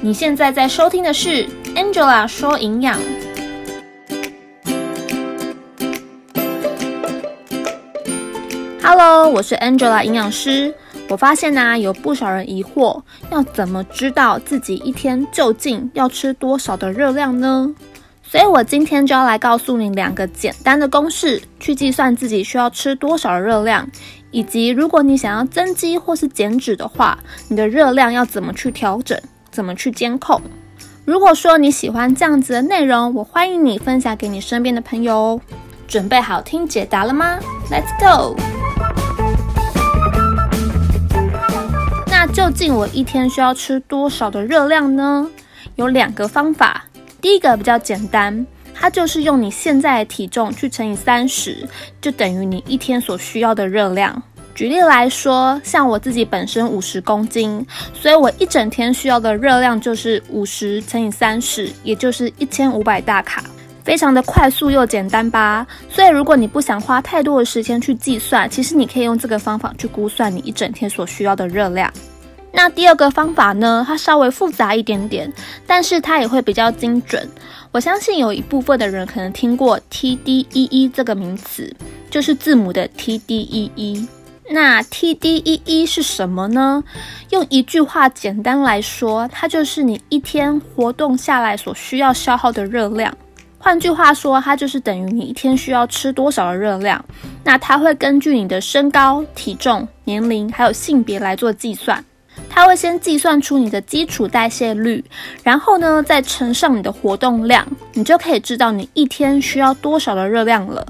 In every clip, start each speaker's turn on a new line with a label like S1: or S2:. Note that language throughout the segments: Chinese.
S1: 你现在在收听的是 Angela 说营养。Hello，我是 Angela 营养师。我发现呢，有不少人疑惑，要怎么知道自己一天究竟要吃多少的热量呢？所以我今天就要来告诉你两个简单的公式，去计算自己需要吃多少的热量，以及如果你想要增肌或是减脂的话，你的热量要怎么去调整，怎么去监控。如果说你喜欢这样子的内容，我欢迎你分享给你身边的朋友哦。准备好听解答了吗？Let's go。那究竟我一天需要吃多少的热量呢？有两个方法。第一个比较简单，它就是用你现在的体重去乘以三十，就等于你一天所需要的热量。举例来说，像我自己本身五十公斤，所以我一整天需要的热量就是五十乘以三十，也就是一千五百大卡，非常的快速又简单吧。所以如果你不想花太多的时间去计算，其实你可以用这个方法去估算你一整天所需要的热量。那第二个方法呢？它稍微复杂一点点，但是它也会比较精准。我相信有一部分的人可能听过 TDEE 这个名词，就是字母的 TDEE。那 TDEE 是什么呢？用一句话简单来说，它就是你一天活动下来所需要消耗的热量。换句话说，它就是等于你一天需要吃多少的热量。那它会根据你的身高、体重、年龄还有性别来做计算。它会先计算出你的基础代谢率，然后呢，再乘上你的活动量，你就可以知道你一天需要多少的热量了。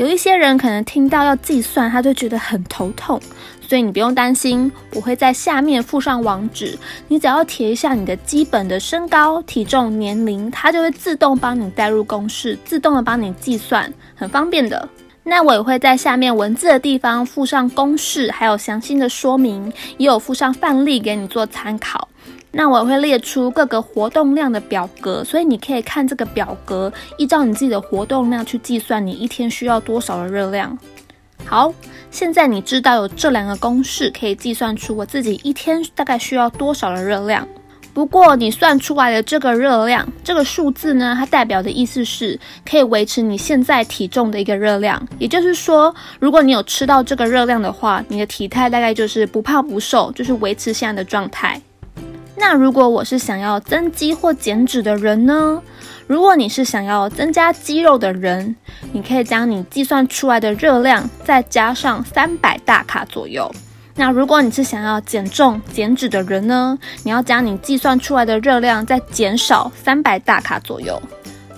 S1: 有一些人可能听到要计算，他就觉得很头痛，所以你不用担心，我会在下面附上网址，你只要填一下你的基本的身高、体重、年龄，它就会自动帮你带入公式，自动的帮你计算，很方便的。那我也会在下面文字的地方附上公式，还有详细的说明，也有附上范例给你做参考。那我会列出各个活动量的表格，所以你可以看这个表格，依照你自己的活动量去计算你一天需要多少的热量。好，现在你知道有这两个公式，可以计算出我自己一天大概需要多少的热量。不过，你算出来的这个热量，这个数字呢，它代表的意思是可以维持你现在体重的一个热量。也就是说，如果你有吃到这个热量的话，你的体态大概就是不胖不瘦，就是维持现在的状态。那如果我是想要增肌或减脂的人呢？如果你是想要增加肌肉的人，你可以将你计算出来的热量再加上三百大卡左右。那如果你是想要减重减脂的人呢？你要将你计算出来的热量再减少三百大卡左右。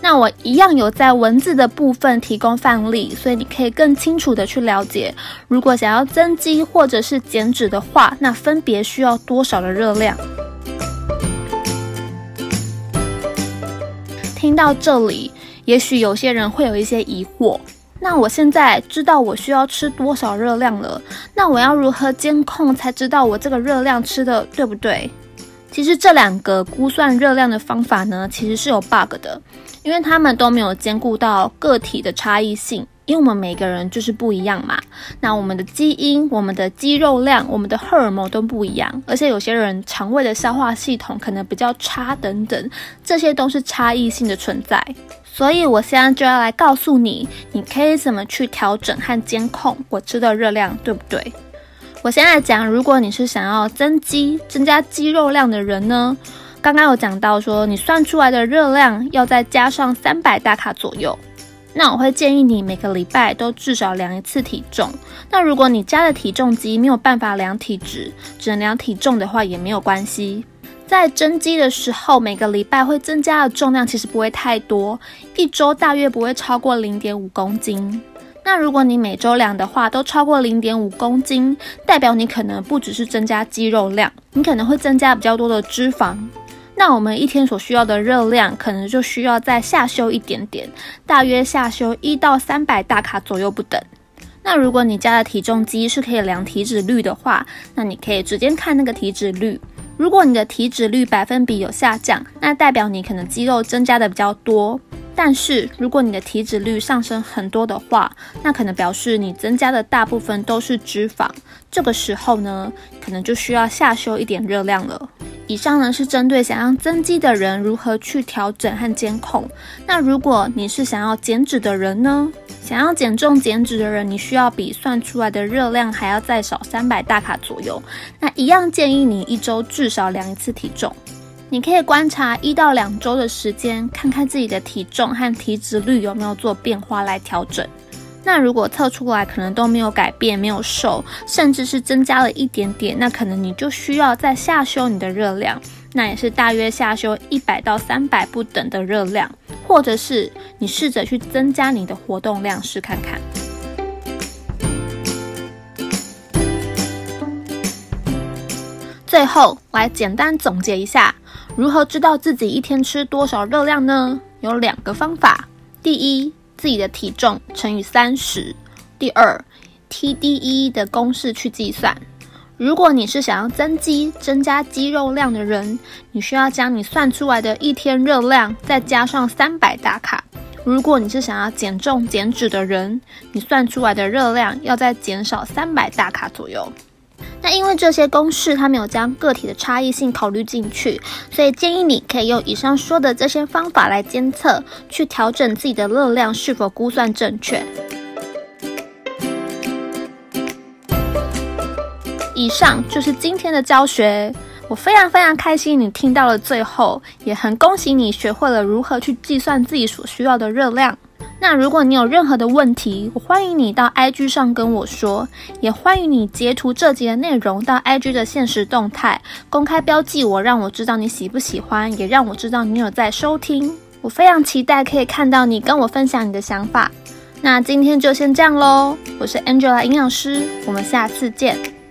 S1: 那我一样有在文字的部分提供范例，所以你可以更清楚的去了解，如果想要增肌或者是减脂的话，那分别需要多少的热量。听到这里，也许有些人会有一些疑惑。那我现在知道我需要吃多少热量了，那我要如何监控才知道我这个热量吃的对不对？其实这两个估算热量的方法呢，其实是有 bug 的，因为他们都没有兼顾到个体的差异性，因为我们每个人就是不一样嘛。那我们的基因、我们的肌肉量、我们的荷尔蒙都不一样，而且有些人肠胃的消化系统可能比较差等等，这些都是差异性的存在。所以，我现在就要来告诉你，你可以怎么去调整和监控我吃的热量，对不对？我现在讲，如果你是想要增肌、增加肌肉量的人呢，刚刚有讲到说，你算出来的热量要再加上三百大卡左右。那我会建议你每个礼拜都至少量一次体重。那如果你家的体重机没有办法量体脂，只能量体重的话，也没有关系。在增肌的时候，每个礼拜会增加的重量其实不会太多，一周大约不会超过零点五公斤。那如果你每周量的话，都超过零点五公斤，代表你可能不只是增加肌肉量，你可能会增加比较多的脂肪。那我们一天所需要的热量，可能就需要再下修一点点，大约下修一到三百大卡左右不等。那如果你家的体重机是可以量体脂率的话，那你可以直接看那个体脂率。如果你的体脂率百分比有下降，那代表你可能肌肉增加的比较多。但是如果你的体脂率上升很多的话，那可能表示你增加的大部分都是脂肪。这个时候呢，可能就需要下修一点热量了。以上呢是针对想要增肌的人如何去调整和监控。那如果你是想要减脂的人呢？想要减重减脂的人，你需要比算出来的热量还要再少三百大卡左右。那一样建议你一周至少量一次体重。你可以观察一到两周的时间，看看自己的体重和体脂率有没有做变化来调整。那如果测出来可能都没有改变，没有瘦，甚至是增加了一点点，那可能你就需要再下修你的热量，那也是大约下修一百到三百不等的热量，或者是你试着去增加你的活动量试看看。最后来简单总结一下，如何知道自己一天吃多少热量呢？有两个方法，第一。自己的体重乘以三十，第二 TDE 的公式去计算。如果你是想要增肌、增加肌肉量的人，你需要将你算出来的一天热量再加上三百大卡。如果你是想要减重减脂的人，你算出来的热量要再减少三百大卡左右。那因为这些公式它没有将个体的差异性考虑进去，所以建议你可以用以上说的这些方法来监测，去调整自己的热量是否估算正确。以上就是今天的教学，我非常非常开心你听到了最后，也很恭喜你学会了如何去计算自己所需要的热量。那如果你有任何的问题，我欢迎你到 IG 上跟我说，也欢迎你截图这集的内容到 IG 的现实动态公开标记我，让我知道你喜不喜欢，也让我知道你有在收听。我非常期待可以看到你跟我分享你的想法。那今天就先这样喽，我是 Angela 营养师，我们下次见。